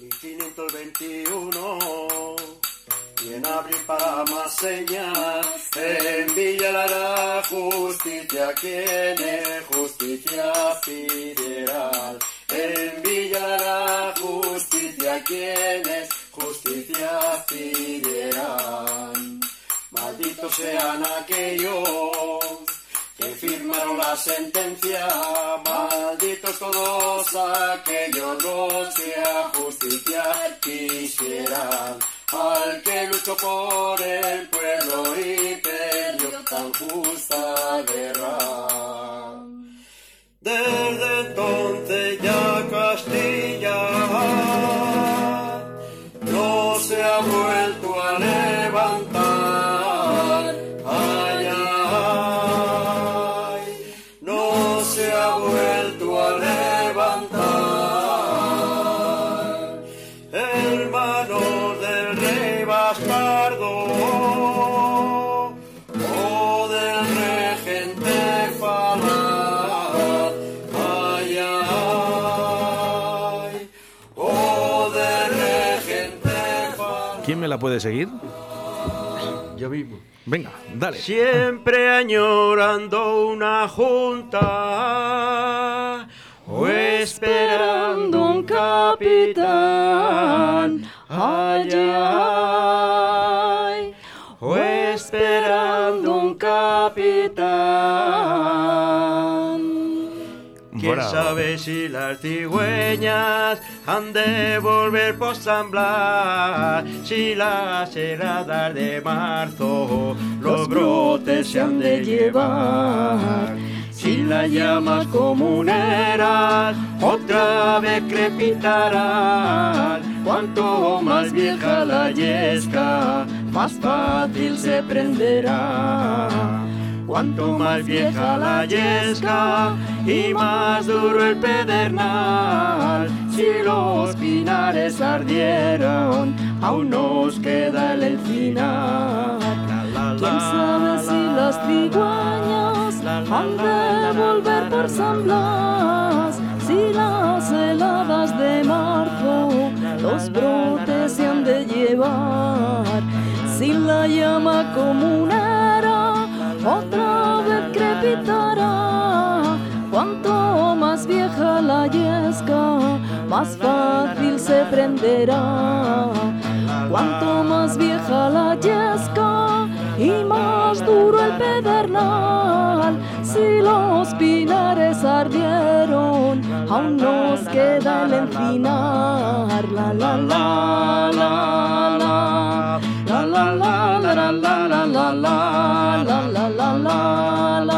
1521 y en abril para más señas en Villa la justicia quien justicia pidiera en Villa la justicia quienes justicia pidieran malditos sean aquellos que firmaron la sentencia, malditos todos aquellos los que justicia quisieran, al que luchó por el pueblo y perdió tan justa guerra. Desde puede seguir? Yo mismo. Venga, dale. Siempre añorando una junta o esperando un capitán. Ay, ay, o esperando un capitán. ¿Quién Bravo. sabe si las cigüeñas han de volver por San Blas? Si las heladas de marzo los brotes se han de llevar. Si las llamas comuneras otra vez crepitarán. Cuanto más vieja la yesca, más fácil se prenderá. Cuanto más vieja la yesca y más duro el pedernal, si los pinares ardieron, aún nos queda el encinar. ¿Quién sabe si las cigüeñas han de volver por San Blas? Si las heladas de marzo los brotes se han de llevar. Si la llama otra Cuanto más vieja la yesca, más fácil se prenderá. Cuanto más vieja la yesca y más duro el pedernal, si los pinares ardieron, aún nos queda el encinar. La la la la la la la la la la la la la la la la la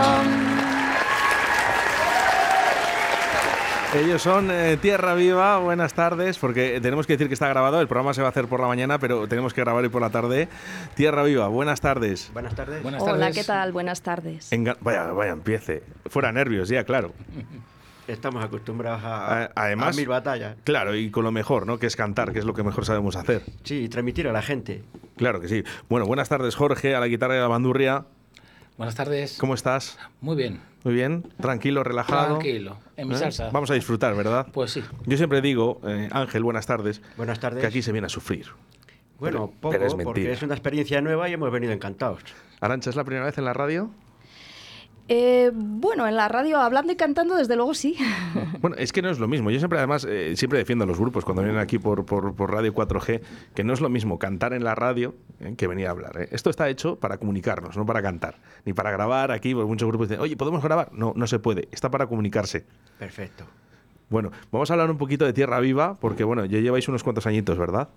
Ellos son eh, Tierra Viva, buenas tardes, porque tenemos que decir que está grabado, el programa se va a hacer por la mañana, pero tenemos que grabar hoy por la tarde. Tierra Viva, buenas tardes. Buenas tardes. Buenas Hola, tardes. ¿qué tal? Buenas tardes. Enga- vaya, vaya, empiece. Fuera nervios, ya, claro. Estamos acostumbrados a, A- además- a mil batallas. Claro, y con lo mejor, ¿no? Que es cantar, que es lo que mejor sabemos hacer. Sí, y transmitir a la gente. Claro que sí. Bueno, buenas tardes, Jorge, a la guitarra y a la bandurria. Buenas tardes. ¿Cómo estás? Muy bien. Muy bien, tranquilo, relajado. Tranquilo. En mi ¿Eh? salsa. Vamos a disfrutar, ¿verdad? Pues sí. Yo siempre digo, eh, Ángel, buenas tardes, Buenas tardes. que aquí se viene a sufrir. Bueno, Pero- poco, pero es porque mentira. es una experiencia nueva y hemos venido encantados. Arancha, ¿es la primera vez en la radio? Eh, bueno, en la radio hablando y cantando, desde luego sí. Bueno, es que no es lo mismo. Yo siempre, además, eh, siempre defiendo a los grupos cuando vienen aquí por, por, por Radio 4G, que no es lo mismo cantar en la radio eh, que venir a hablar. eh. Esto está hecho para comunicarnos, no para cantar. Ni para grabar aquí, porque muchos grupos dicen, oye, ¿podemos grabar? No, no se puede. Está para comunicarse. Perfecto. Bueno, vamos a hablar un poquito de Tierra Viva, porque, bueno, ya lleváis unos cuantos añitos, ¿verdad?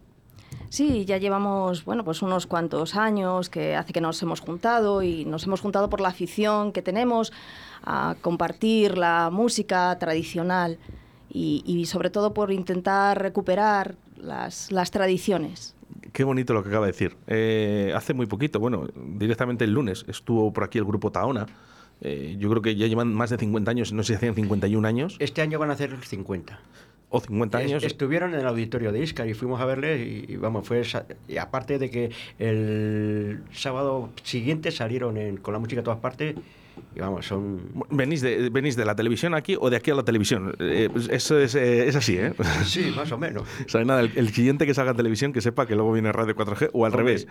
Sí, ya llevamos, bueno, pues unos cuantos años que hace que nos hemos juntado y nos hemos juntado por la afición que tenemos a compartir la música tradicional y, y sobre todo por intentar recuperar las, las tradiciones. Qué bonito lo que acaba de decir. Eh, hace muy poquito, bueno, directamente el lunes estuvo por aquí el grupo Taona. eh, yo creo que ya llevan más de 50 años, no sé si hacían 51 años Este año van a hacer 50. O 50 Es- años. Estuvieron en el auditorio de Iscar y fuimos a verles y, y vamos, fue esa- y aparte de que el sábado siguiente salieron en- con la música a todas partes y vamos, son ¿Venís de, ¿Venís de la televisión aquí o de aquí a la televisión? Eh, eso es, eh, es así, ¿eh? sí, más o menos. O sea, nada, el, el siguiente que salga en televisión que sepa que luego viene Radio 4G o al Hombre. revés.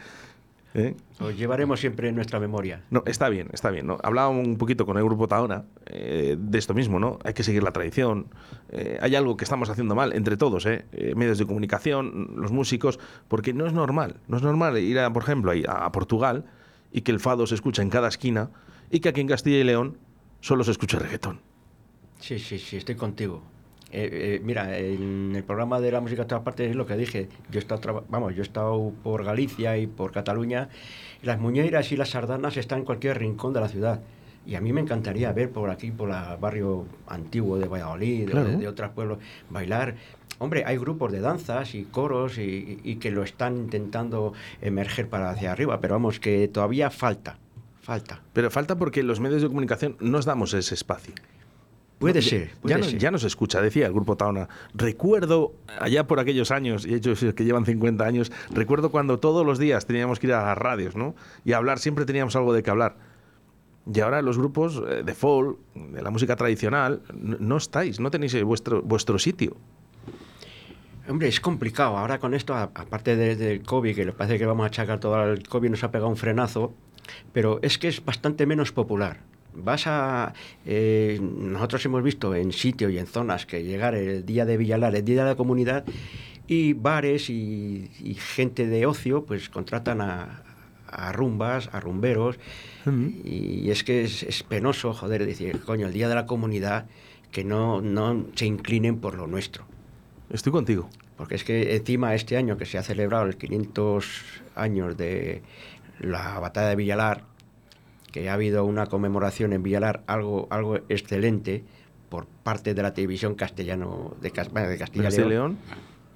¿Eh? Os llevaremos siempre en nuestra memoria. No, está bien, está bien. ¿no? Hablaba un poquito con el grupo Taona eh, de esto mismo, ¿no? Hay que seguir la tradición. eh, hay algo que estamos haciendo mal entre todos, ¿eh? Eh, medios de comunicación, los músicos, porque no es normal. No es normal ir, a, por ejemplo, ahí a, a Portugal y que el fado se escucha en cada esquina y que aquí en Castilla y León solo se escucha reggaetón. Sí, sí, sí, estoy contigo. Eh, eh, mira, en el programa de la música a todas partes es lo que dije. Yo he estado, vamos, yo he estado por Galicia y por Cataluña. y las muñeiras y las sardanas están en cualquier rincón de la ciudad. Y a mí me encantaría ver por aquí, por el barrio antiguo de Valladolid, Claro. de otros pueblos, bailar. Hombre, hay grupos de danzas y coros y, y que lo están intentando emerger para hacia arriba, pero vamos, que todavía falta, falta. Pero falta porque los medios de comunicación nos damos ese espacio. Puede Ya- ser, ya, puede no, ser. ya no se escucha, decía el grupo Taona. Recuerdo, allá por aquellos años, y ellos que llevan 50 años, recuerdo cuando todos los días teníamos que ir a las radios, ¿no? Y hablar, siempre teníamos algo de qué hablar. Y ahora los grupos eh, de folk, de la música tradicional, no estáis, no tenéis eh, vuestro, vuestro sitio. Hombre, es complicado. Ahora con esto, aparte de- del COVID, que le parece que vamos a achacar todo el COVID, nos ha pegado un frenazo, pero es que es bastante menos popular. Vas a... eh, nosotros hemos visto en sitios y en zonas que llegar el día de Villalar, el día de la comunidad, y bares y, y gente de ocio, pues contratan a, a rumbas, a rumberos, y es que es, es penoso, joder, decir, coño, el día de la comunidad, que no, no se inclinen por lo nuestro. Estoy contigo. Porque es que encima este año que se ha celebrado el 500 años de la batalla de Villalar, que ha habido una conmemoración en Villalar, algo, algo excelente por parte de la televisión castellano de, de Castilla y León. León.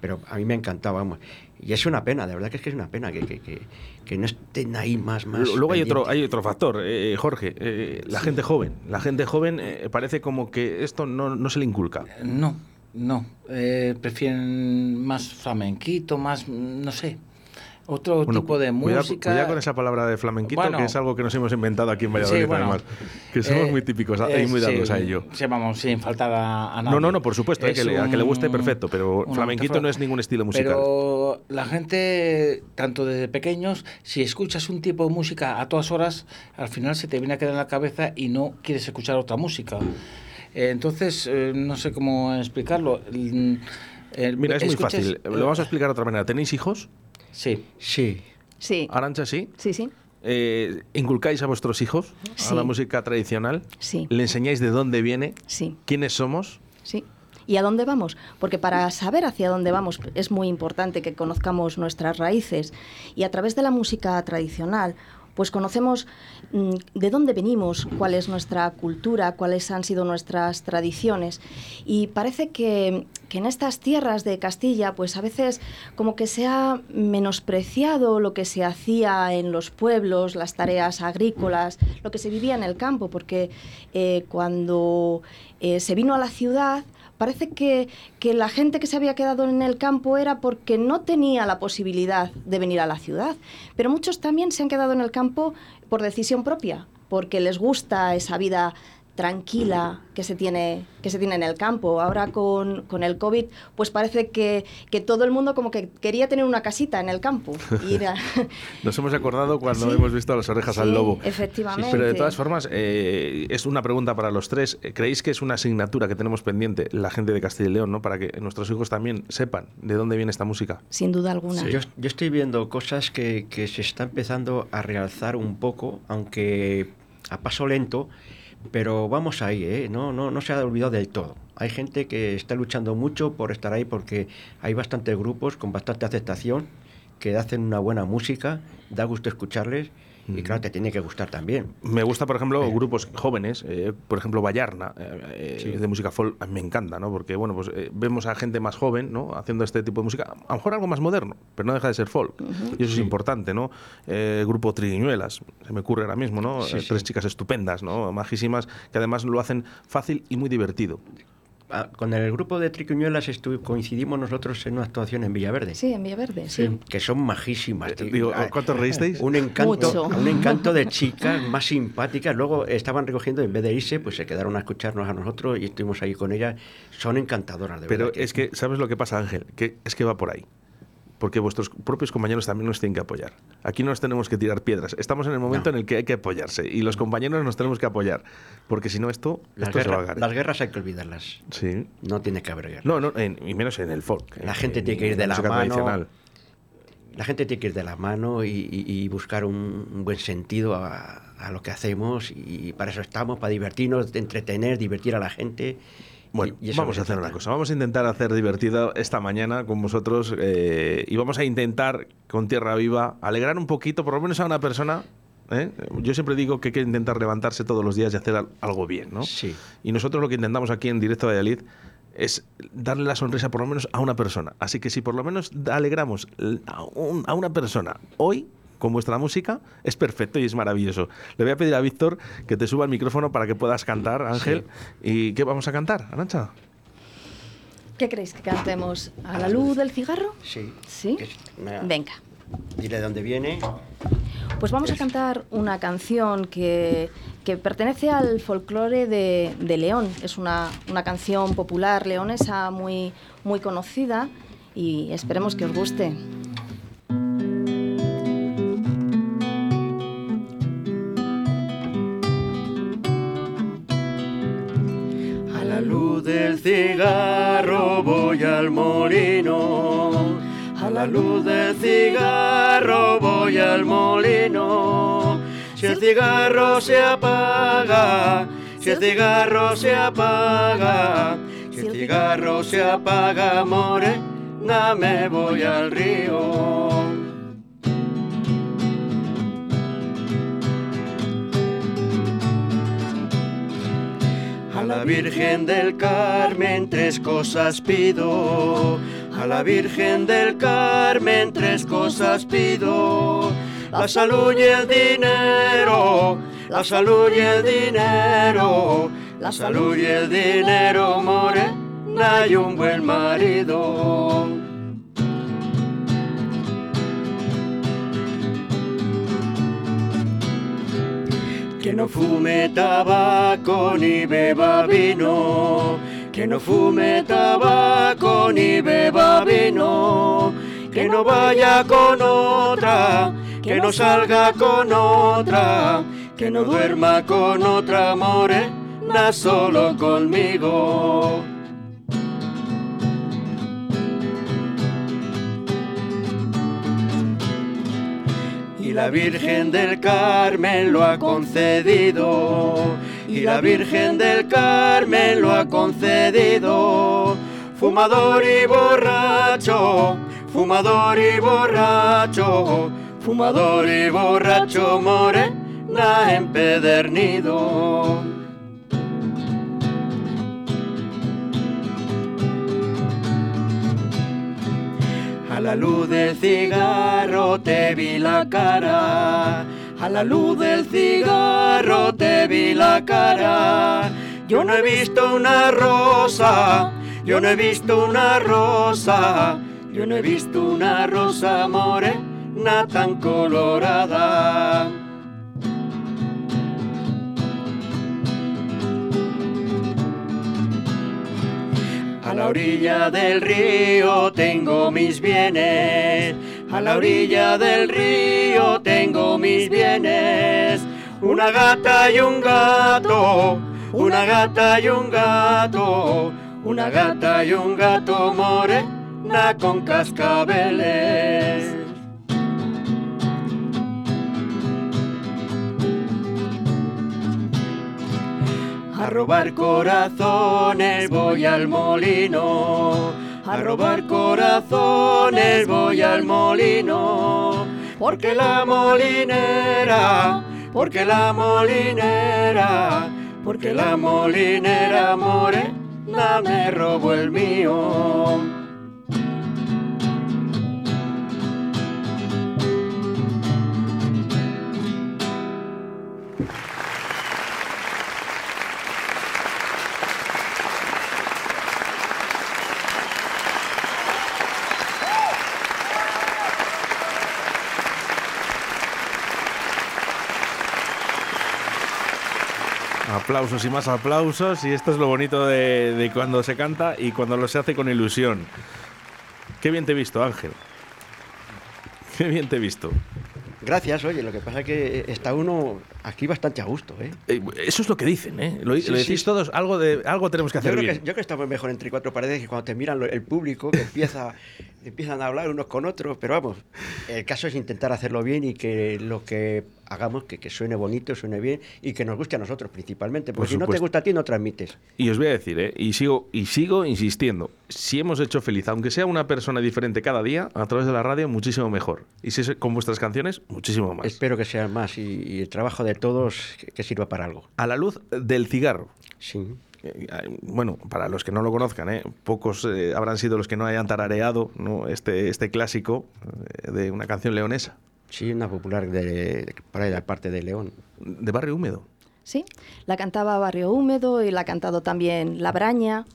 Pero a mí me encantaba, vamos. Y es una pena, de verdad que es que es una pena que, que, que, que no estén ahí más, más. Luego hay otro, hay otro factor, eh, Jorge, eh, la gente joven. La gente joven eh, parece como que esto no, no se le inculca. No, no. eh, prefieren más flamenquito, más, no sé, otro Bueno, tipo de música. Cuidado con esa palabra de flamenquito, Bueno. que es algo que nos hemos inventado aquí en Valladolid, Sí, bueno, además. Que somos eh, muy típicos y eh, muy dados sí, a ello. Sí, vamos, sin faltar a, a nadie. No, no, no, por supuesto, eh, que le- a que le guste perfecto, pero flamenquito no es ningún estilo musical. Pero la gente, tanto desde pequeños, si escuchas un tipo de música a todas horas, al final se te viene a quedar en la cabeza y no quieres escuchar otra música. Eh, Entonces, eh, no sé cómo explicarlo. Mm, Mira, es muy fácil. Lo vamos a explicar de otra manera. ¿Tenéis hijos? Sí. Sí, Sí, Arancha, sí. sí, sí. Eh, ¿Inculcáis a vuestros hijos a la música tradicional? Sí. ¿Le enseñáis de dónde viene? Sí. ¿Quiénes somos? Sí. ¿Y a dónde vamos? Porque para saber hacia dónde vamos es muy importante que conozcamos nuestras raíces y a través de la música tradicional pues conocemos mm, de dónde venimos, cuál es nuestra cultura, cuáles han sido nuestras tradiciones. Y parece que, en estas tierras de Castilla, pues a veces como que se ha menospreciado lo que se hacía en los pueblos, las tareas agrícolas, lo que se vivía en el campo, porque eh, cuando eh, se vino a la ciudad, parece que, que la gente que se había quedado en el campo era porque no tenía la posibilidad de venir a la ciudad. Pero muchos también se han quedado en el campo por decisión propia, porque les gusta esa vida tranquila que se tiene, que se tiene en el campo. Ahora con, con el COVID, pues parece que, que todo el mundo como que quería tener una casita en el campo. Ir a- Nos hemos acordado cuando Sí. hemos visto las orejas al Sí, lobo. efectivamente. Pero de todas formas, eh, es una pregunta para los tres. ¿Creéis que es una asignatura que tenemos pendiente la gente de Castilla y León, ¿no? para que nuestros hijos también sepan de dónde viene esta música? sin duda alguna. Yo, yo estoy viendo cosas que, que se está empezando a realzar un poco, aunque a paso lento, pero vamos ahí, ¿eh? no, no, no se ha olvidado del todo. Hay gente que está luchando mucho por estar ahí porque hay bastantes grupos con bastante aceptación que hacen una buena música, da gusto escucharles Y claro, te tiene que gustar también. Me gusta, por ejemplo, grupos jóvenes, eh, por ejemplo, Vallarna, eh, eh, de música folk, a mí me encanta, ¿no? Porque, bueno, pues eh, vemos a gente más joven, ¿no? Haciendo este tipo de música, a lo mejor algo más moderno, pero no deja de ser folk. Y eso es importante, ¿no? Eh, grupo Triguiñuelas, se me ocurre ahora mismo, ¿no? Eh, sí. Tres chicas estupendas, ¿no? Majísimas, que además lo hacen fácil y muy divertido. Ah, Con el grupo de Tricuñuelas estu- coincidimos nosotros en una actuación en Villaverde. Sí, en Villaverde, sí. Que son majísimas. Eh, Digo, ¿cuánto reísteis? Un encanto, Mucho. un encanto de chicas más simpáticas. Luego estaban recogiendo, en vez de irse, pues se quedaron a escucharnos a nosotros y estuvimos ahí con ellas. Son encantadoras, de Pero verdad. es que, ¿sabes lo que pasa, Ángel? Que es que va por ahí. Porque vuestros propios compañeros también nos tienen que apoyar. Aquí no nos tenemos que tirar piedras. Estamos en el momento No. en el que hay que apoyarse. Y los compañeros nos tenemos que apoyar. Porque si no, esto, las, esto se va a guerras, agarrar. las guerras hay que olvidarlas. Sí. No tiene que haber guerra. No, no, en- y menos en el folk. La eh, gente en- tiene que ir en de la mano. La gente tiene que ir de la mano y, y- y buscar un, un buen sentido a, a lo que hacemos. Y para eso estamos, para divertirnos, entretener, divertir a la gente. Bueno, Y- y eso vamos a hacer una cosa. Vamos a intentar hacer divertido esta mañana con vosotros eh, y vamos a intentar con Tierra Viva alegrar un poquito, por lo menos a una persona. ¿eh? Yo siempre digo que hay que intentar levantarse todos los días y hacer al- algo bien, ¿no? Sí. Y nosotros lo que intentamos aquí en Directo Valladolid es darle la sonrisa por lo menos a una persona. Así que si por lo menos alegramos a, un- a una persona hoy con vuestra música, es perfecto y es maravilloso. Le voy a pedir a Víctor que te suba el micrófono para que puedas cantar, Ángel. ¿Y qué vamos a cantar, Arancha? ¿Qué queréis que cantemos? ¿A la luz del cigarro? Sí. ¿Sí? Venga. Dile de dónde viene. Pues vamos a cantar una canción que, que pertenece al folclore de, de León. Es una, una canción popular leonesa muy, muy conocida y esperemos que os guste. Del cigarro voy al molino. A la luz del cigarro voy al molino. Si el cigarro se apaga, si el cigarro se apaga, si el cigarro se apaga, morena, me voy al río. La Virgen del Carmen tres cosas pido. A la Virgen del Carmen tres cosas pido. La salud y el dinero. La salud y el dinero. La salud y el dinero, morena y un buen marido. Que no fume tabaco ni beba vino, que no fume tabaco ni beba vino, que no vaya con otra, que no salga con otra, que no duerma con otra morena, solo conmigo. La Virgen del Carmen lo ha concedido. Y la Virgen del Carmen lo ha concedido. Fumador y borracho, fumador y borracho, fumador y borracho, morena empedernido. La luz del cigarro te vi la cara. A la luz del cigarro te vi la cara. Yo no he visto una rosa. Yo no he visto una rosa. Yo no he visto una rosa morena tan colorada. A la orilla del río tengo mis bienes. A la orilla del río tengo mis bienes. Una gata y un gato. Una gata y un gato. Una gata y un gato morena con cascabeles. A robar corazones voy al molino. A robar corazones voy al molino. porque la molinera, porque la molinera, porque la molinera morena me robó el mío. Aplausos y más aplausos. Y esto es lo bonito de, cuando se canta y cuando lo se hace con ilusión. Qué bien te he visto, Ángel. Qué bien te he visto. Gracias, oye, lo que pasa es que está uno aquí bastante a gusto, ¿eh? Eh, Eso es lo que dicen, ¿eh? Lo, Sí, lo decís sí. todos. Algo, de, algo tenemos que Yo hacer creo bien. que, yo creo que estamos mejor entre cuatro paredes que cuando te miran lo- el público, que empieza, empiezan a hablar unos con otros, pero vamos, el caso es intentar hacerlo bien y que lo que hagamos, que, que suene bonito, suene bien y que nos guste a nosotros principalmente, porque Por si no te supuesto. gusta a ti no transmites. Y os voy a decir, ¿eh? y, sigo, y sigo insistiendo, si hemos hecho feliz, aunque sea una persona diferente cada día, a través de la radio, muchísimo mejor. Y si es con vuestras canciones, muchísimo más. Espero que sea más y, y el trabajo de todos que, sirva para algo. A la luz del cigarro. Sí. Eh, Bueno, para los que no lo conozcan, ¿eh? pocos eh, habrán sido los que no hayan tarareado ¿no? este, este clásico eh, de una canción leonesa, Sí, una popular de, de la parte de León. de Barrio Húmedo. Sí, la cantaba Barrio Húmedo y la ha cantado también La Braña.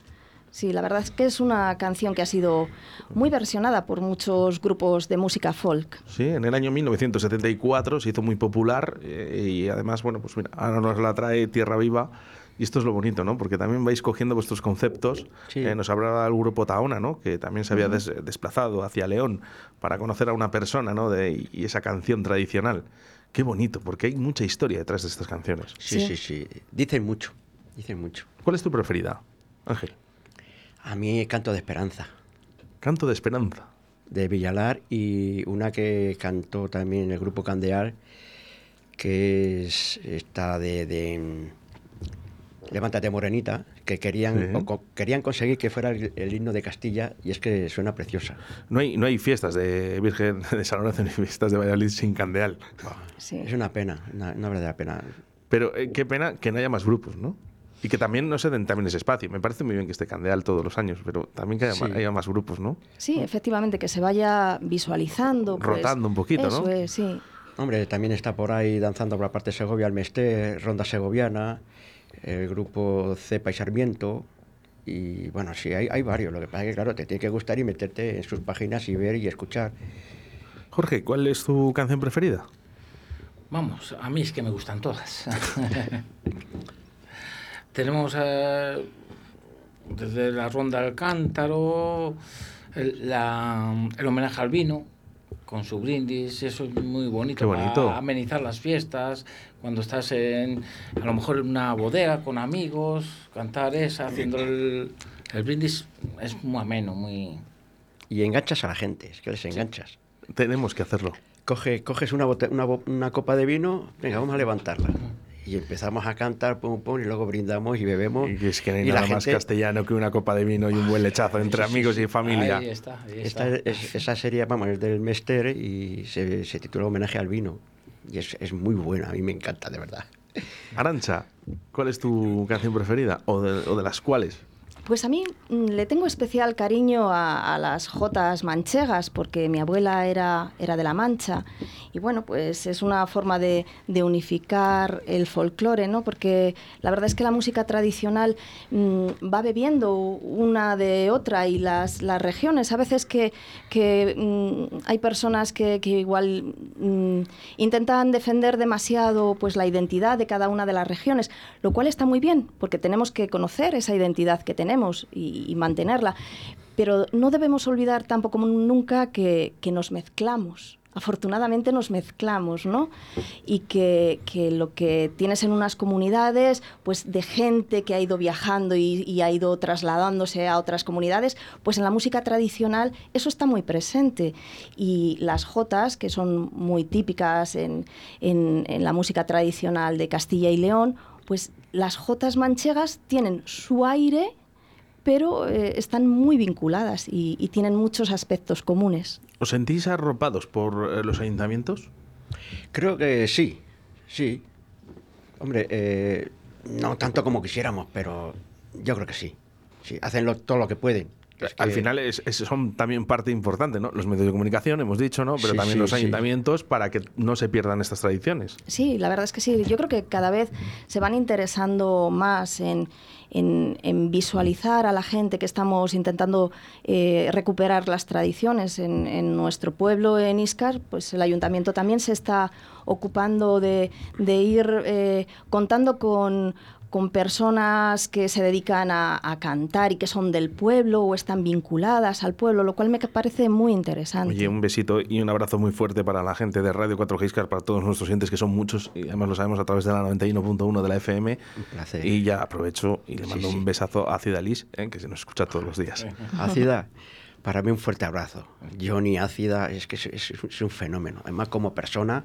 Sí, la verdad es que es una canción que ha sido muy versionada por muchos grupos de música folk. Sí, en el año 1974 se hizo muy popular eh, y además, bueno, pues mira, ahora nos la trae Tierra Viva y esto es lo bonito, ¿no? Porque también vais cogiendo vuestros conceptos. Sí. Eh, nos hablaba el grupo Taona, ¿no? Que también se había des- desplazado hacia León para conocer a una persona, ¿no? De, y esa canción tradicional. Qué bonito, porque hay mucha historia detrás de estas canciones. Sí, Sí. sí, sí. Dicen mucho, dicen mucho. ¿Cuál es tu preferida, Ángel? A mí Canto de Esperanza. Canto de Esperanza. de Villalar y una que cantó también el grupo Candeal, que es esta de, de, mm, Levántate Morenita, que querían, Sí. o co- querían conseguir que fuera el, el himno de Castilla y es que suena preciosa. No hay, no hay fiestas de Virgen de San Lorenzo ni fiestas de Valladolid sin candeal. Sí. Es una pena, una, una verdadera pena. Pero eh, qué pena que no haya más grupos, ¿no? Y que también no se den también ese espacio. Me parece muy bien que esté Candeal todos los años, pero también que haya, Sí. ma- haya más grupos, ¿no? Sí, efectivamente, que se vaya visualizando. pues, Rotando un poquito, ¿no? Eso es, sí. Hombre, también está por ahí danzando por la parte de Segovia, el Mesté, Ronda Segoviana, el grupo Cepa y Sarmiento. Y bueno, sí, hay, hay varios. Lo que pasa es que, claro, te tiene que gustar y meterte en sus páginas y ver y escuchar. Jorge, ¿cuál es tu canción preferida? Vamos, a mí es que me gustan todas. Tenemos eh, desde la ronda del cántaro, el, la- el homenaje al vino, con su brindis, eso es muy bonito, Qué bonito. para amenizar las fiestas, cuando estás en, a lo mejor en una bodega con amigos, cantar esa, haciendo el, el brindis, es muy ameno, muy... Y enganchas a la gente, es que les enganchas. Tenemos que hacerlo. Coge, coges una, bote- una, bo- una copa de vino, venga, vamos a levantarla. Y empezamos a cantar, pum, pum, y luego brindamos y bebemos. Y es que no hay nada más gente- castellano que una copa de vino y un buen lechazo entre Sí, sí, amigos sí. y familia. Ahí está, ahí Esta, está. es- esa serie, vamos, es del Mester y se, se titula Homenaje al vino. Y es, es muy buena, a mí me encanta, de verdad. Arancha, ¿cuál es tu canción preferida? ¿O de, o de las cuales? Pues a mí mm, le tengo especial cariño a, las jotas manchegas porque mi abuela era, era de La Mancha y bueno, pues es una forma de, unificar el folclore, ¿no? Porque la verdad es que la música tradicional mm, va bebiendo una de otra y las, las regiones, a veces que, que mm, hay personas que, igual intentan defender demasiado pues la identidad de cada una de las regiones, lo cual está muy bien porque tenemos que conocer esa identidad que tenemos y, y mantenerla, pero no debemos olvidar tampoco nunca que, que nos mezclamos. Afortunadamente nos mezclamos, ¿no? Y que, que lo que tienes en unas comunidades, pues de gente que ha ido viajando y, y ha ido trasladándose a otras comunidades, pues en la música tradicional eso está muy presente. Y las jotas, que son muy típicas en, en- en la música tradicional de Castilla y León, pues las jotas manchegas tienen su aire pero eh, están muy vinculadas y, y tienen muchos aspectos comunes. ¿Os sentís arropados por eh, los ayuntamientos? Creo que sí, sí. Hombre, eh, no tanto como quisiéramos, pero yo creo que sí. Sí, hacen lo- todo lo que pueden. Es Al final es- es- son también parte importante, ¿no? Los medios de comunicación, hemos dicho, ¿no? Pero Sí, también sí, los sí. ayuntamientos para que no se pierdan estas tradiciones. Sí, la verdad es que sí. Yo creo que cada vez se van interesando más en, en- en visualizar a la gente que estamos intentando eh, recuperar las tradiciones en, en nuestro pueblo, en Iscar. Pues el ayuntamiento también se está ocupando de, de ir eh, contando con con personas que se dedican a, a cantar y que son del pueblo o están vinculadas al pueblo, lo cual me parece muy interesante. Oye, un besito y un abrazo muy fuerte para la gente de Radio 4G Iscar, para todos nuestros oyentes, que son muchos, y además lo sabemos a través de la 91.1 de la FM. Un placer. Y ya aprovecho y le mando sí. un besazo a Cidalis, eh, que se nos escucha todos los días. Ácida, para mí un fuerte abrazo. Johnny Ácida es que es, es- es un fenómeno. Además, como persona,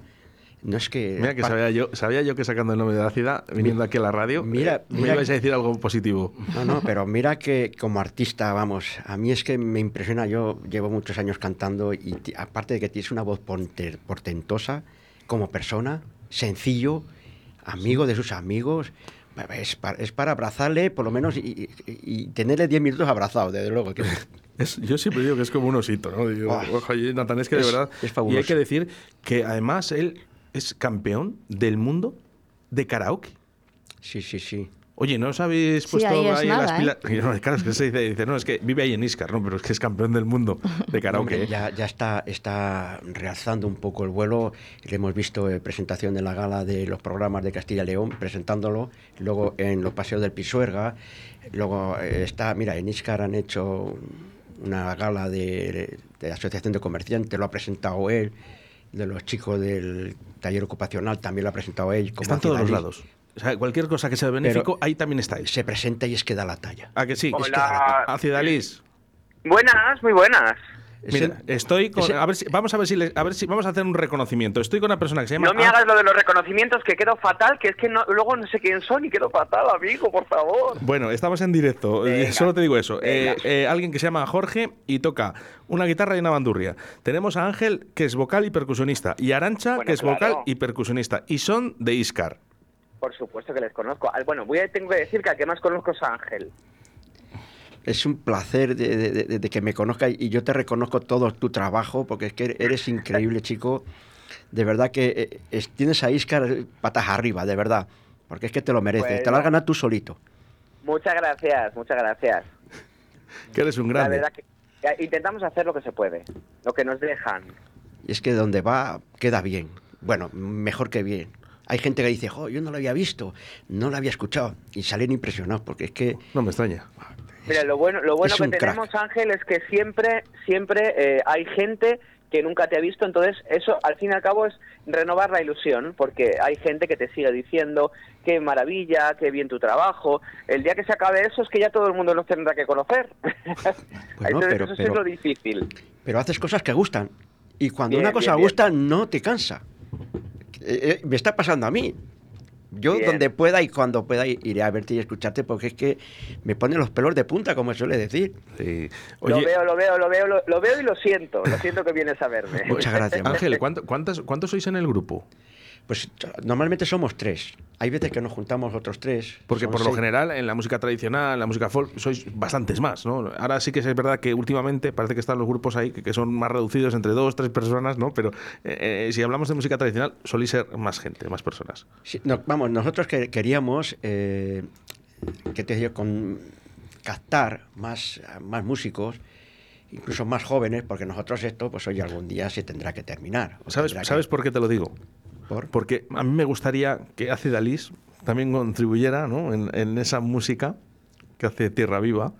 no es que... Mira que sabía yo, sabía yo que sacando el nombre de la ciudad, viniendo aquí a la radio, Mira, eh, me mira- ibais a decir algo positivo. No, no, pero mira que como artista, vamos, a mí es que me impresiona, yo llevo muchos años cantando y aparte de que tienes una voz portentosa, como persona, sencillo, amigo de sus amigos, es para, es para abrazarle por lo menos y, y- y tenerle 10 minutos abrazado, desde luego. Que, Es- yo siempre digo que es como un osito, ¿no? Digo, oye, Nathan, es que de Es- verdad. es y hay fabuloso. que decir que además él es campeón del mundo de karaoke. sí, sí, sí. Oye, ¿no os habéis Sí, puesto ahí ahí, en las nada, ¿eh? pilas? Y no, claro, es que se dice, dice, no, es que vive ahí en Iscar, no, pero es que es campeón del mundo de karaoke. Hombre, ¿eh? ya, ya está, está realzando un poco el vuelo. Le hemos visto eh, presentación de la gala de los programas de Castilla y León, presentándolo. Luego en los paseos del Pisuerga. Luego eh, está, mira, en Iscar han hecho una gala de, de Asociación de Comerciantes, lo ha presentado él. De los chicos del taller ocupacional también lo ha presentado él. como Está en todos los lados. O sea, cualquier cosa que sea benéfico, ahí también estáis. Se presenta y es que da la talla. ¿A que sí? Hola. Es que- a Cidalis. Buenas, muy buenas. Mira, estoy con, a ver si, vamos a ver si le- a ver si vamos a hacer un reconocimiento. Estoy con una persona que se llama No me hagas lo de los reconocimientos, que quedo fatal, que es que no, luego no sé quién son y quedo fatal, amigo, por favor. Bueno, estamos en directo, eh, Venga, solo te digo eso. Eh, eh, alguien que se llama Jorge y toca una guitarra y una bandurria. Tenemos a Ángel, que es vocal y percusionista, y Arancha, Bueno, que es vocal y percusionista, y son de Iscar. Por supuesto que les conozco. Bueno, voy a, tengo que decir que al que más conozco es a Ángel. Es un placer de, de- de- de que me conozcas y yo te reconozco todo tu trabajo porque es que eres increíble, chico. De verdad que eh, es- tienes a Iscar patas arriba, de verdad. Porque es que te lo mereces. Te lo has ganado tú solito. Muchas gracias, muchas gracias. Que eres un La grande. verdad que que intentamos hacer lo que se puede, lo que nos dejan. Y es que donde va, queda bien. Bueno, mejor que bien. Hay gente que dice, jo, yo no lo había visto, no lo había escuchado. Y salen impresionados porque es que No me extraña. Mira, lo bueno, lo bueno que crack. tenemos, Ángel, es que siempre, siempre eh, hay gente que nunca te ha visto, entonces eso al fin y al cabo es renovar la ilusión, porque hay gente que te sigue diciendo qué maravilla, qué bien tu trabajo. El día que se acabe eso es que ya todo el mundo nos tendrá que conocer. entonces pero- eso pero- es lo difícil. pero haces cosas que gustan. Y cuando Bien, una cosa bien, bien. gusta, no te cansa. Eh, eh, me está pasando a mí. Yo Bien. donde pueda y cuando pueda iré a verte y escucharte porque es que me pone los pelos de punta, como suele decir. Sí. lo veo, lo veo, lo veo, lo, lo veo y lo siento. Lo siento que vienes a verme. Muchas gracias. Ángel, ¿cuánto- cuántas, ¿cuántos sois en el grupo? Pues normalmente somos tres. Hay veces que nos juntamos otros tres. Porque por lo general en la música tradicional, en la música folk, sois bastantes más, ¿no? Ahora sí que es verdad que últimamente parece que están los grupos ahí que, que son más reducidos entre dos, tres personas, ¿no? Pero eh, eh, si hablamos de música tradicional, solís ser más gente, más personas. Sí, no, vamos, nosotros que, queríamos eh, que te digo, con captar más, más músicos, incluso más jóvenes, porque nosotros esto, pues hoy algún día se tendrá que terminar. ¿Sabes, que- ¿Sabes por qué te lo digo? Por? Porque a mí me gustaría que Acid Alice también contribuyera ¿no? en, en esa música que hace Tierra Viva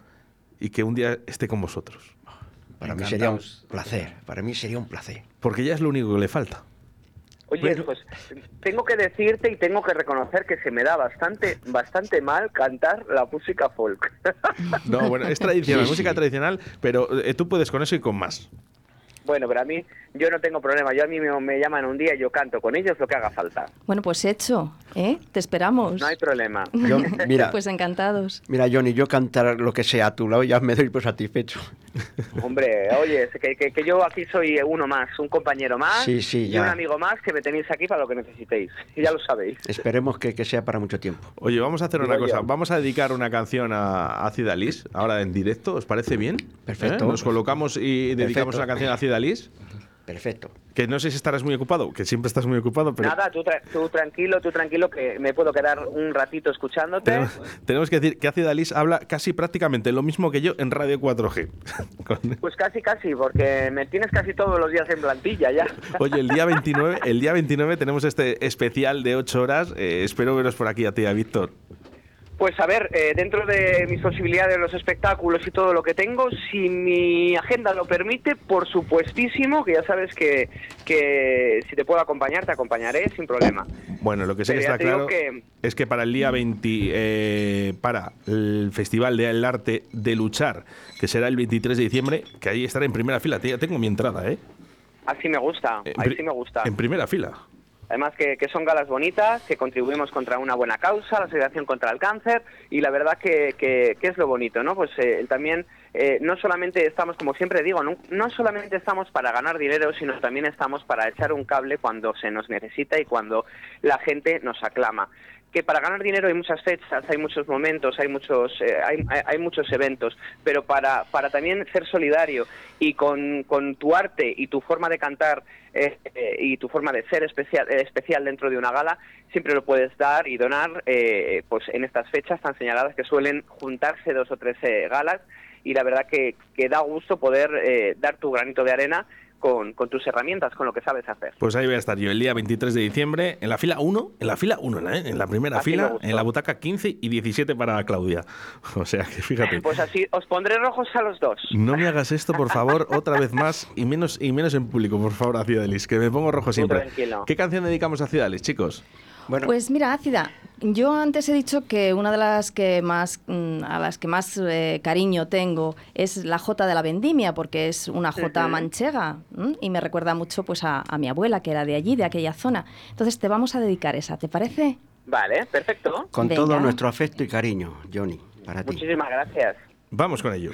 y que un día esté con vosotros. Para mí sería un placer, para mí sería un placer. Porque ya es lo único que le falta. Oye, Bueno. pues tengo que decirte y tengo que reconocer que se me da bastante, bastante mal cantar la música folk. No, bueno, es tradicional, Sí, música sí. tradicional, pero eh, tú puedes con eso y con más. Bueno, pero a mí, yo no tengo problema. Yo a mí me, me llaman un día y yo canto con ellos lo que haga falta. Bueno, pues hecho, ¿eh? Te esperamos. No hay problema. Yo- mira, Pues encantados. mira, Johnny, yo cantar lo que sea a tu lado ya me doy por satisfecho. Hombre, oye, es que, que- que yo aquí soy uno más, un compañero más Sí, sí, y un amigo más que me tenéis aquí para lo que necesitéis. Y ya lo sabéis. Esperemos que, que sea para mucho tiempo. Oye, vamos a hacer una Digo cosa. yo. Vamos a dedicar una canción a, a Cid Alice, ahora en directo. ¿Os parece bien? Perfecto. ¿Eh? Nos colocamos y dedicamos Perfecto. una canción a Cid Alice. Perfecto. Que no sé si estarás muy ocupado, que siempre estás muy ocupado, pero Nada, tú, tra- tú tranquilo, tú tranquilo, que me puedo quedar un ratito escuchándote. tenemos, tenemos que decir que Cid Alice habla casi prácticamente lo mismo que yo en Radio 4G. Con- Pues casi, casi, porque me tienes casi todos los días en plantilla ya. Oye, el día 29, el día 29 tenemos este especial de 8 horas. Eh, espero veros por aquí a ti, a Víctor. Pues a ver, eh, dentro de mis posibilidades, los espectáculos y todo lo que tengo, si mi agenda lo permite, por supuestísimo, que ya sabes que, que si te puedo acompañar, te acompañaré sin problema. Bueno, lo que sí que está claro que- es que para el día 20, eh, para el Festival del Arte de Luchar, que será el 23 de diciembre, que ahí estaré en primera fila. Ya tengo mi entrada, ¿eh? Así me gusta, ahí sí me gusta. En primera fila. Además que, son galas bonitas, que contribuimos contra una buena causa, la asociación contra el cáncer, y la verdad que, que- que es lo bonito, ¿no? Pues eh, también eh, no solamente estamos, como siempre digo, no solamente estamos para ganar dinero, sino también estamos para echar un cable cuando se nos necesita y cuando la gente nos aclama. Que para ganar dinero hay muchas fechas, hay muchos momentos, hay muchos, eh, hay, hay- muchos eventos, pero para, para también ser solidario y con, con tu arte y tu forma de cantar eh, eh, y tu forma de ser especial, eh, especial dentro de una gala, siempre lo puedes dar y donar eh, pues en estas fechas tan señaladas que suelen juntarse dos o tres galas y la verdad que, que da gusto poder dar tu granito de arena con, con tus herramientas, con lo que sabes hacer. Pues ahí voy a estar yo el día 23 de diciembre en la fila 1, en la fila 1, ¿eh? en la primera Así fila, en la butaca 15 y 17 para Claudia. O sea que fíjate. Pues así os pondré rojos a los dos. No me hagas esto, por favor, otra vez más y menos y menos en público, por favor, a Cidalis, que me pongo rojo siempre. ¿Qué canción dedicamos a Cidalis, chicos? Bueno, Pues mira, Ácida, yo antes he dicho que una de las que más mm, a las que más eh, cariño tengo es la Jota de la Vendimia, porque es una Jota manchega ¿m? y me recuerda mucho pues a, a mi abuela que era de allí, de aquella zona. Entonces te vamos a dedicar esa, ¿te parece? Vale, perfecto. con venga. todo nuestro afecto y cariño, Johnny, para ti. Muchísimas gracias. Vamos con ello.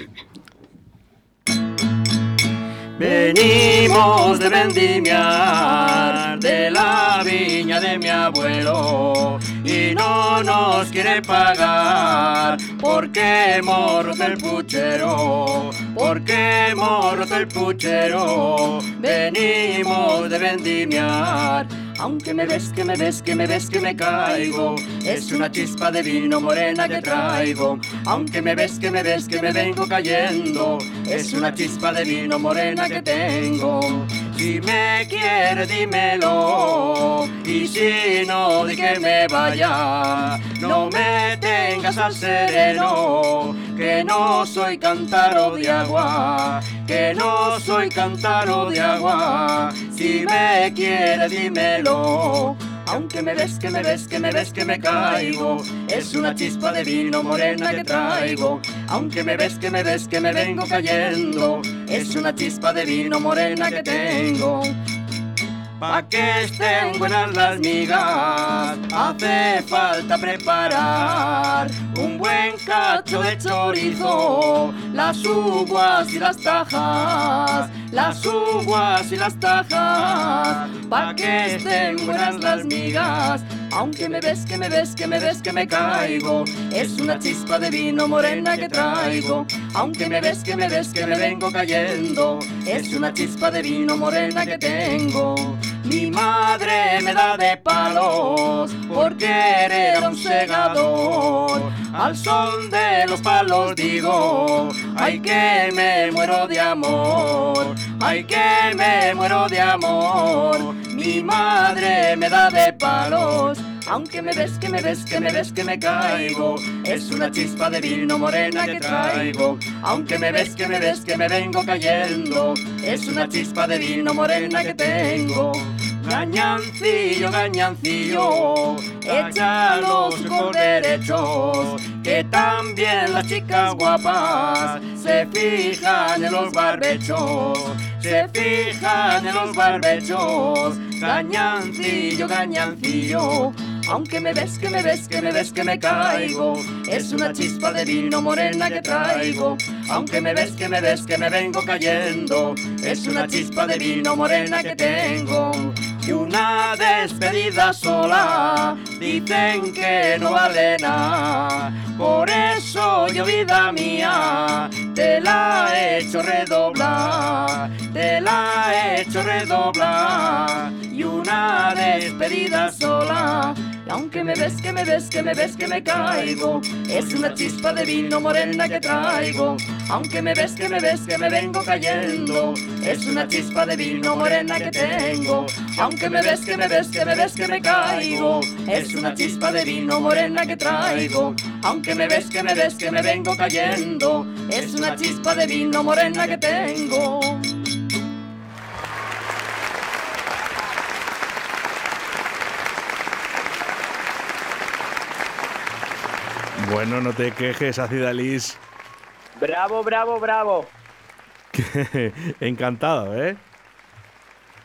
Venimos de vendimiar de la viña de mi abuelo y no nos quiere pagar porque hemos roto el puchero, porque hemos roto el puchero. Venimos de vendimiar. Aunque me ves, que me ves, que me ves, que me caigo, es una chispa de vino morena que traigo. Aunque me ves, que me ves, que me vengo cayendo, es una chispa de vino morena que tengo. Si me quieres, dímelo, y si no, di que me vaya. No me tengas al sereno, que no soy cántaro de agua, que no soy cántaro de agua. Si me quieres, dímelo. Aunque me ves, que me ves, que me ves, que me caigo, es una chispa de vino morena que traigo. Aunque me ves, que me ves, que me vengo cayendo, es una chispa de vino morena que tengo. Pa' que estén buenas las migas, hace falta preparar un buen cacho de chorizo, las uvas y las tajas, las uvas y las tajas, pa' que estén buenas las migas. Aunque me ves, que me ves, que me ves, que me caigo, es una chispa de vino morena que traigo. Aunque me ves, que me ves, que me vengo cayendo, es una chispa de vino morena que tengo. Mi madre me da de palos porque era un segador. Al son de los palos digo, ay que me muero de amor, ay que me muero de amor. Mi madre me da de palos. Aunque me ves, que me ves, que me ves, que me caigo, es una chispa de vino morena que traigo. Aunque me ves, que me ves, que me vengo cayendo, es una chispa de vino morena que tengo. Gañancillo, gañancillo, échalos por derechos, que también las chicas guapas se fijan en los barbechos. Se fijan en los barbechos. Gañancillo, gañancillo. Aunque me ves, que me ves, que me ves, que me caigo. Es una chispa de vino morena que traigo. Aunque me ves, que me ves, que me vengo cayendo. Es una chispa de vino morena que tengo. Y una despedida sola. Dicen que no vale nada. Por eso yo, vida mía, te la he hecho redoblar. Te la he hecho redoblar. Y una despedida sola. Aunque me ves, que me ves, que me ves, que me caigo, es una chispa de vino morena que traigo. Aunque me ves, que me ves, que me vengo cayendo, es una chispa de vino morena que tengo. Aunque me ves, que me ves, que me ves, que me caigo, es una chispa de vino morena que traigo. Aunque me ves, que me ves, que me vengo cayendo, es una chispa de vino morena que tengo. Bueno, no te quejes, Acidalis. Bravo, bravo, bravo. Encantado, ¿eh?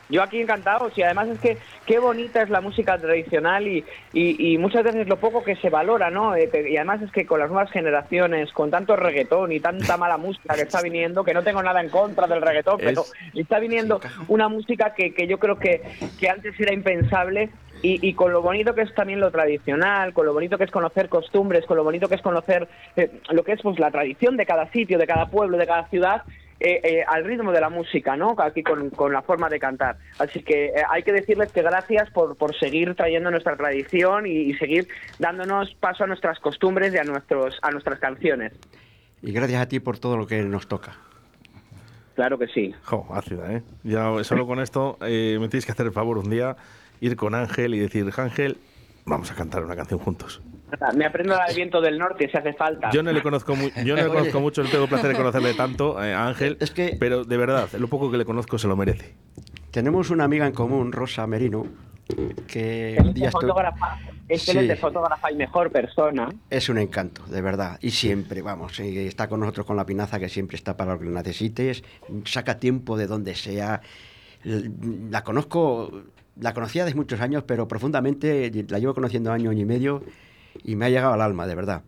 Yo aquí encantado, y además es que qué bonita es la música tradicional y, y, y muchas veces lo poco que se valora, ¿no? Eh, y además es que con las nuevas generaciones, con tanto reggaetón y tanta mala música que está viniendo, que no tengo nada en contra del reggaetón, pero está viniendo una música que, que yo creo que, que antes era impensable y, y, con lo bonito que es también lo tradicional, con lo bonito que es conocer costumbres, con lo bonito que es conocer eh, lo que es pues la tradición de cada sitio, de cada pueblo, de cada ciudad, eh, eh, al ritmo de la música, ¿no? Aquí con, con la forma de cantar. Así que eh, hay que decirles que gracias por, por seguir trayendo nuestra tradición y, y, seguir dándonos paso a nuestras costumbres y a, nuestros, a nuestras canciones. Y gracias a ti por todo lo que nos toca. Claro que sí. Jo, ácida, ¿eh? Ya solo con esto eh, me tenéis que hacer el favor un día ir con Ángel y decir, Ángel, vamos a cantar una canción juntos. Me aprendo el viento del norte si hace falta. Yo no le conozco, mu yo no le conozco mucho, no tengo el placer de conocerle tanto eh, a Ángel, es que, pero de verdad, lo poco que le conozco se lo merece. Tenemos una amiga en común, Rosa Merino, que el día fotógrafa, excelente sí, fotógrafa y mejor persona. Es un encanto, de verdad. Y siempre, vamos, está con nosotros con la pinaza, que siempre está para lo que necesites, saca tiempo de donde sea. La conozco, la conocía desde muchos años, pero profundamente la llevo conociendo año, año y medio y me ha llegado al alma, de verdad.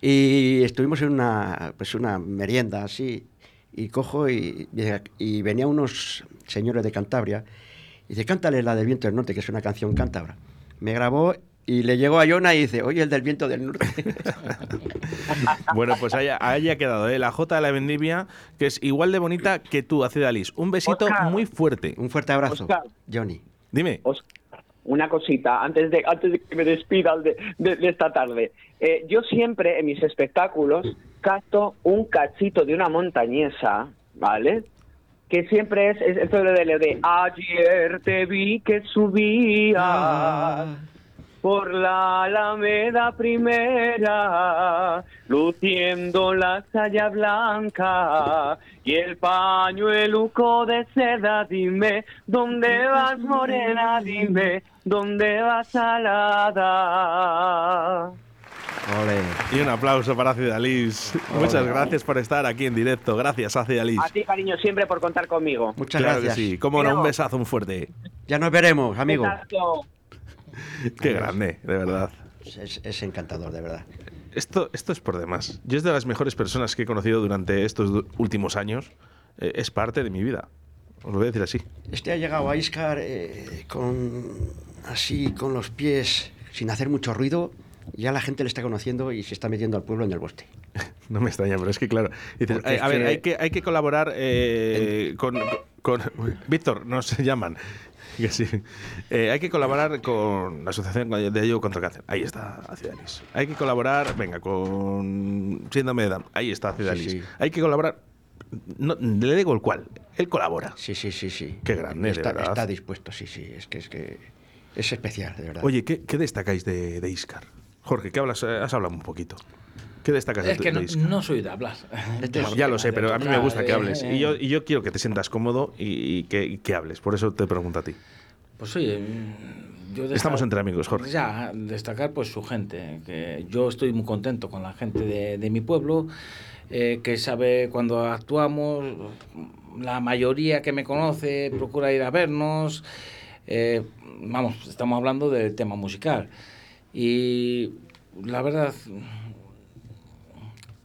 Y estuvimos en una, pues una merienda así, y cojo y, y venía unos señores de Cantabria, y dice, cántale la del viento del norte, que es una canción cántabra. Me grabó y le llegó a Yona y dice, oye, el del viento del norte. bueno, pues ahí, ahí, ha quedado, ¿eh? la J de la Vendimia, que es igual de bonita que tú, Acidalis. Un besito Oscar. muy fuerte. Un fuerte abrazo, Oscar. Johnny. Dime. Oscar una cosita antes de antes de que me despidan de, de, de esta tarde. Eh, yo siempre en mis espectáculos canto un cachito de una montañesa, ¿vale? Que siempre es, es el de, de ayer te vi que subía ah. Por la Alameda Primera, luciendo la saya blanca y el pañueluco de seda, dime, ¿dónde vas morena? Dime, ¿dónde vas salada? Ole. Y un aplauso para Cidalis. Muchas gracias por estar aquí en directo. Gracias, Cidalis. A ti, cariño, siempre por contar conmigo. Muchas claro gracias. Que sí. Cómo no, un besazo muy fuerte. Ya nos veremos, amigo. Qué grande, de verdad. Es, es, encantador, de verdad. Esto, esto es por demás. Yo es de las mejores personas que he conocido durante estos últimos años. Eh, es parte de mi vida. Os lo voy a decir así. Este ha llegado a Iscar eh, con así, con los pies, sin hacer mucho ruido. Ya la gente le está conociendo y se está metiendo al pueblo en el bosque. no me extraña, pero es que claro. Dices, eh, a ver, que... Hay, que, hay que colaborar eh, con, con, con Víctor, nos llaman. Que sí. Eh, hay que colaborar con la Asociación de Ayuda contra el Cáncer. Ahí está Cidalis. Hay que colaborar, venga, con Síndrome de Down. Ahí está Cidalis. Sí, sí. Hay que colaborar. No, le digo el cual. Él colabora. Sí, sí, sí, sí. Qué grande, está, de verdad. Está dispuesto, sí, sí. Es que es que es especial, de verdad. Oye, ¿qué, qué destacáis de, de, Iscar? Jorge, ¿qué hablas? Has hablado un poquito. ¿Qué destacas es de, que no, soy de hablar. Este es, ya lo sé, pero a mí me gusta que hables. Y yo, y yo quiero que te sientas cómodo y, y, que, y que hables. Por eso te pregunto a ti. Pues oye, yo destacar, estamos entre amigos, Jorge. Ya, destacar pues su gente, que yo estoy muy contento con la gente de, de mi pueblo. eh, que sabe cuando actuamos, la mayoría que me conoce procura ir a vernos, eh, vamos, estamos hablando del tema musical. Y la verdad,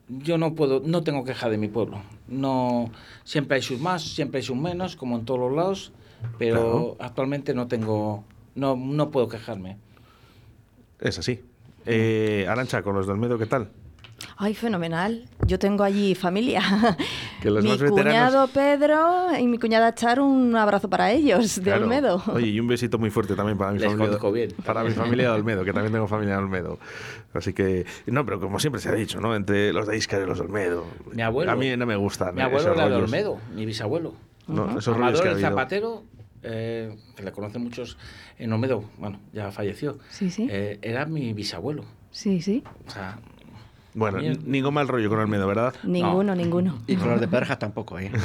yo no puedo, no tengo queja de mi pueblo. No, siempre hay sus más, siempre hay sus menos, como en todos los lados, pero actualmente no tengo, no, no puedo quejarme. Es así. Eh, Arancha, con los del Medo, ¿qué tal? Ay, fenomenal. Yo tengo allí familia. Que los mi más veteranos- cuñado Pedro y mi cuñada Char, un abrazo para ellos de Claro. Olmedo. Oye, y un besito muy fuerte también para mi Les familia. bien. Para mi familia de Olmedo, que también tengo familia de Olmedo. Así que, no, pero como siempre se ha dicho, ¿no? Entre los de Iscar y los de Olmedo. Mi abuelo. A mí no me gustan. Mi abuelo esos era de. Olmedo, mi bisabuelo. No, esos Amador que ha el habido. Zapatero, eh, que le conocen muchos en Olmedo, bueno, ya falleció. Sí, sí. Eh, era mi bisabuelo. Sí, sí. O sea, Bueno, Bien. ningún mal rollo con Olmedo, ¿verdad? Ninguno, ninguno. Y con los de Perjas tampoco, ¿eh?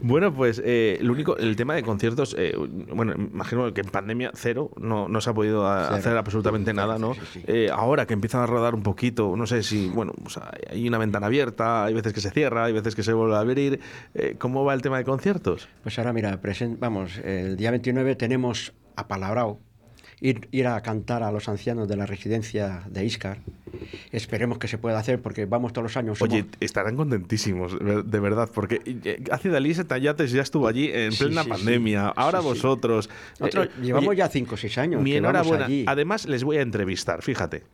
Bueno, pues eh, el único, el tema de conciertos, eh, bueno, imagino que en pandemia cero, no, no se ha podido a- Cero. hacer absolutamente nada, ¿no? Sí, sí, sí. Eh, ahora que empiezan a rodar un poquito, no sé si, bueno, o sea, hay una ventana abierta, hay veces que se cierra, hay veces que se vuelve a abrir. eh, ¿Cómo va el tema de conciertos? Pues ahora, mira, presen- vamos, el día 29 tenemos apalabrado ir, ir a cantar a los ancianos de la residencia de Iscar. Esperemos que se pueda hacer porque vamos todos los años. somos- Oye, estarán contentísimos, de verdad, porque eh, hace Dalisa Tallates ya estuvo allí en Sí, plena sí, sí. pandemia. Ahora Sí, sí. vosotros. Nosotros eh, llevamos oye, ya 5 o 6 años. Mi enhorabuena. allí. Además, les voy a entrevistar, fíjate.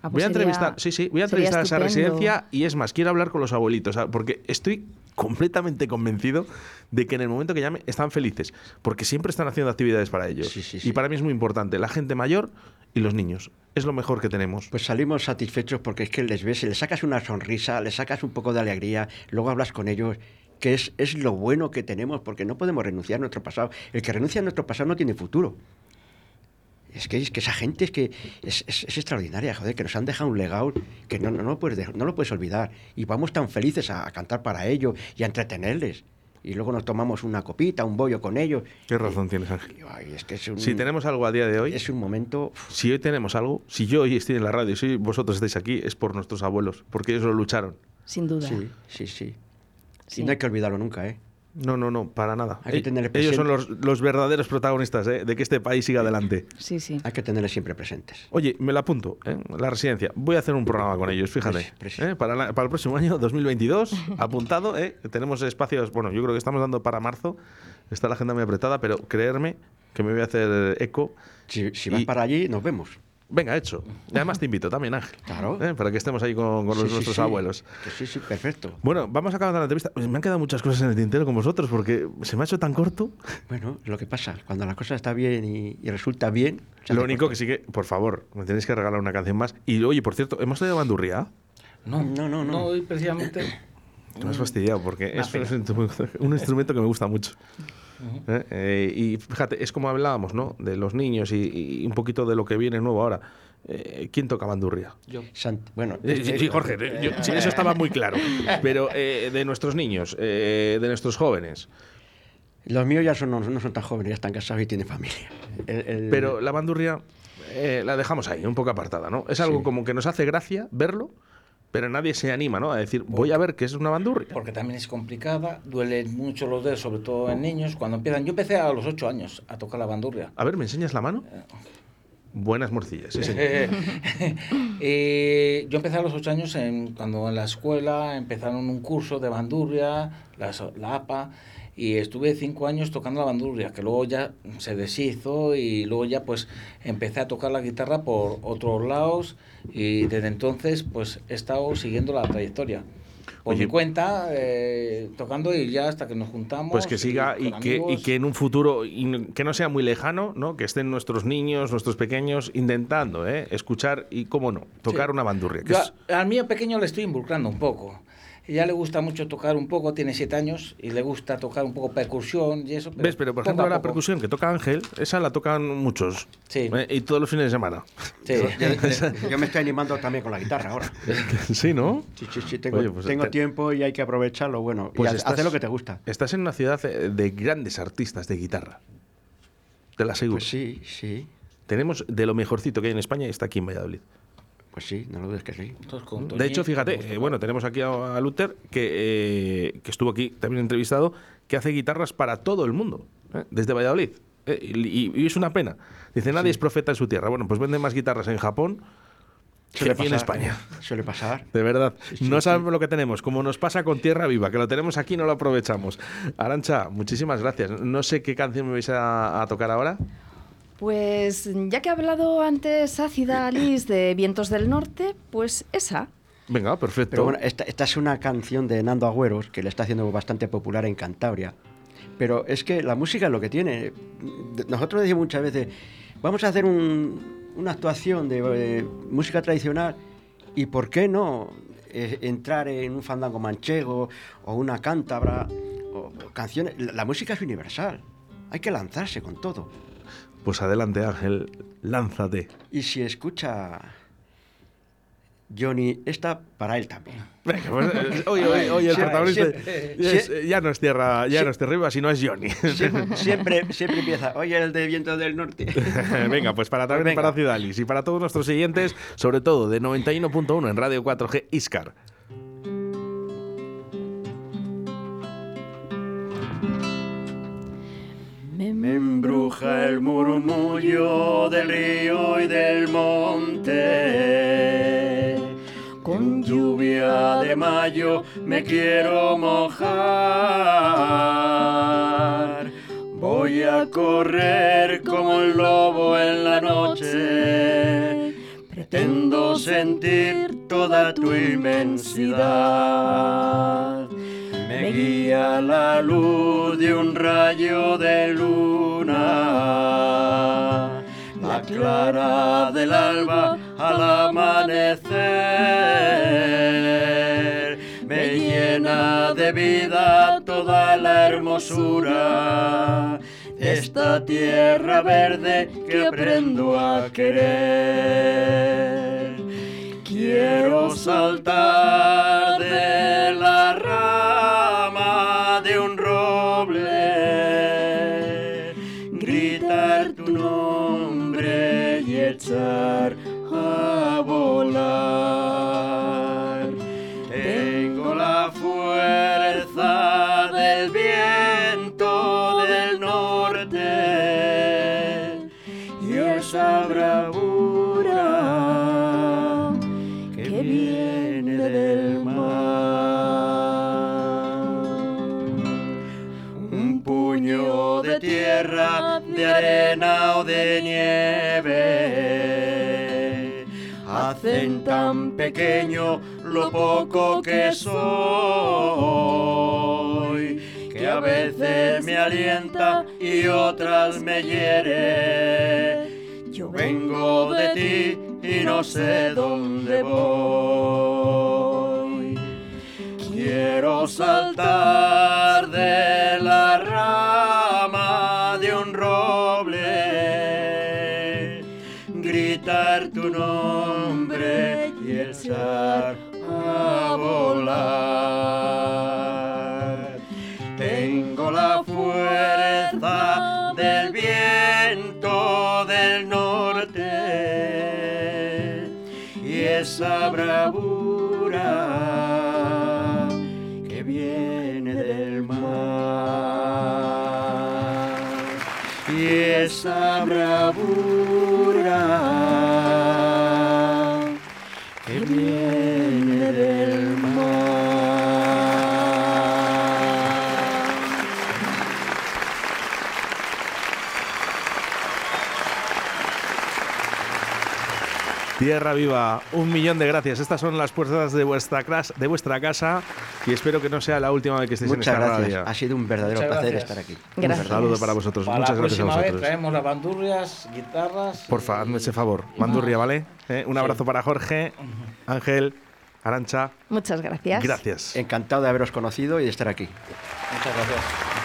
Ah, pues voy a sería- entrevistar, sí, sí, voy a entrevistar a esa residencia y es más, quiero hablar con los abuelitos, ¿sabes? porque estoy completamente convencido de que en el momento que llame están felices, porque siempre están haciendo actividades para ellos. Sí, sí, Y para mí es muy importante, la gente mayor y los niños. Es lo mejor que tenemos. Pues salimos satisfechos porque es que les ves, les sacas una sonrisa, les sacas un poco de alegría, luego hablas con ellos, que es, es lo bueno que tenemos, porque no podemos renunciar a nuestro pasado. El que renuncia a nuestro pasado no tiene futuro. Es que, es que esa gente es que es, es- es extraordinaria, joder, que nos han dejado un legado que no, no, no, lo puedes no lo puedes olvidar. Y vamos tan felices a, a cantar para ellos y a entretenerles. Y luego nos tomamos una copita, un bollo con ellos. Qué razón tienes, Ángel. Y, ay, es que es un, Si tenemos algo a día de hoy, es un momento... si hoy tenemos algo, si yo hoy estoy en la radio, si vosotros estáis aquí, es por nuestros abuelos, porque ellos lo lucharon. Sin duda. Sí, sí, sí. Sí. Y no hay que olvidarlo nunca, ¿eh? No, no, no, para nada. Hay que tener ellos son los, los verdaderos protagonistas ¿eh? de que este país siga adelante. Sí, sí. Hay que tenerles siempre presentes. Oye, me la apunto, ¿eh? la residencia. Voy a hacer un programa con ellos, fíjate. ¿eh? Para, la- para el próximo año, 2022, apuntado. ¿eh? Tenemos espacios, bueno, yo creo que estamos dando para marzo. Está la agenda muy apretada, pero creerme que me voy a hacer eco. Si, si vas Y- para allí, nos vemos. Venga, hecho. Y además te invito también, Ángel. Claro. ¿eh? Para que estemos ahí con, con los, Sí, sí, nuestros sí. abuelos. Sí, sí, perfecto. Bueno, vamos a acabar la entrevista. Pues me han quedado muchas cosas en el tintero con vosotros porque se me ha hecho tan corto. Bueno, lo que pasa, cuando la cosa está bien y, y resulta bien... Lo único corto. que sí que, por favor, me tenéis que regalar una canción más. Y oye, por cierto, ¿hemos traído bandurria? no, No, no, no. hoy precisamente. Me has fastidiado porque es un instrumento que me gusta mucho. ¿Eh? Eh, y fíjate, es como hablábamos, ¿no? De los niños y, y un poquito de lo que viene nuevo ahora. Eh, ¿Quién toca bandurria? Yo. Sant- bueno, Eh, sí, sí, Jorge, eh, yo- sí, eso estaba muy claro. Pero eh, de nuestros niños, eh, de nuestros jóvenes. Los míos ya son, no, son tan jóvenes, ya están casados y tienen familia. El- el- Pero la bandurria eh, la dejamos ahí, un poco apartada, ¿no? Es algo Sí. como que nos hace gracia verlo, pero nadie se anima, ¿no? A decir, voy a ver qué es una bandurria. Porque también es complicada, duelen mucho los dedos, sobre todo en niños. Cuando empiezan, yo empecé a los 8 años a tocar la bandurria. A ver, ¿me enseñas la mano? Buenas morcillas, sí, señor. Eh, yo empecé a los 8 años en, cuando en la escuela empezaron un curso de bandurria, la, la APA, y estuve 5 años tocando la bandurria, que luego ya se deshizo y luego ya pues empecé a tocar la guitarra por otros lados y desde entonces pues he estado siguiendo la trayectoria. Por Oye, mi cuenta, eh, tocando y ya hasta que nos juntamos. Pues que siga y que, y que en un futuro, que no sea muy lejano, ¿no? Que estén nuestros niños, nuestros pequeños, intentando ¿eh? escuchar y, cómo no, tocar Sí. una bandurria. que Yo es- al mío pequeño le estoy involucrando un poco. Ya le gusta mucho tocar un poco, tiene siete años y le gusta tocar un poco percusión y eso. ¿Ves? Pero, por ejemplo, la percusión que toca Ángel, esa la tocan muchos. Sí. ¿eh? Y todos los fines de semana. Sí. yo, yo me estoy animando también con la guitarra ahora. sí, ¿no? Sí, sí, sí, tengo, Oye, pues tengo te- tiempo y hay que aprovecharlo. Bueno, Pues y ha- estás- hacer lo que te gusta. Estás en una ciudad eh, de grandes artistas de guitarra. Te la aseguro. Pues sí, sí. Tenemos de lo mejorcito que hay en España y está aquí en Valladolid. Pues sí, no lo dudes que sí. De hecho, fíjate, eh, bueno, tenemos aquí a, a Luther, que, eh, que estuvo aquí también entrevistado, que hace guitarras para todo el mundo, ¿eh? desde Valladolid. ¿eh? Y, y es una pena. Dice, nadie es profeta en su tierra. Bueno, pues vende más guitarras en Japón que aquí en España. Suele pasar. De verdad, sí, no sí. sabemos lo que tenemos, como nos pasa con Tierra Viva, que lo tenemos aquí y no lo aprovechamos. Arancha, muchísimas gracias. No sé qué canción me vais a, a tocar ahora. Pues ya que ha hablado antes Ácida Alice de Vientos del Norte, pues esa. Venga, perfecto. Pero bueno, esta, esta es una canción de Nando Agüeros que le está haciendo bastante popular en Cantabria. Pero es que la música es lo que tiene. Nosotros decimos muchas veces, vamos a hacer un- una actuación de eh, música tradicional y ¿por qué no eh, entrar en un fandango manchego o una cántabra o, o canciones? La, la música es universal. Hay que lanzarse con todo. Pues adelante, Ángel, lánzate. Y si escucha Johnny, esta para él también. Venga, pues, eh, oye, oye, oye, el protagonista es- ya no es tierra, ya sie- no es tierra Viva, sino es Johnny. Siempre, siempre, siempre empieza, oye, el de Viento del Norte. Venga, pues para también venga. para Cidalis y para todos nuestros siguientes, sobre todo de 91.1 en Radio 4G Iscar. Embruja el murmullo del río y del monte. Con lluvia de mayo me quiero mojar. Voy a correr como el lobo en la noche. Pretendo sentir toda tu inmensidad. Me guía la luz de un rayo de luna, la clara del alba al amanecer. Me llena de vida toda la hermosura esta tierra verde que aprendo a querer. Quiero saltar de la rama pequeño lo poco que soy que a veces me alienta y otras me hiere. Yo vengo de ti y no sé dónde voy. Quiero saltar de la rama de un roble, gritar tu nombre a volar. Tengo la fuerza del viento del norte y esa bravura que viene del mar. Y esa Tierra Viva, un millón de gracias. Estas son las puertas de vuestra, clas- de vuestra casa y espero que no sea la última vez que estéis Muchas en esta gracias. radio. Ha sido un verdadero Muchas placer gracias. estar aquí. Gracias. Un saludo para vosotros. Para Muchas la gracias a vez vosotros. traemos las bandurrias, guitarras. Porfa, hazme ese favor. Bandurria, ¿vale? Eh, Un abrazo para Jorge, Ángel, Arancha. Muchas gracias. Gracias. Encantado de haberos conocido y de estar aquí. Muchas gracias.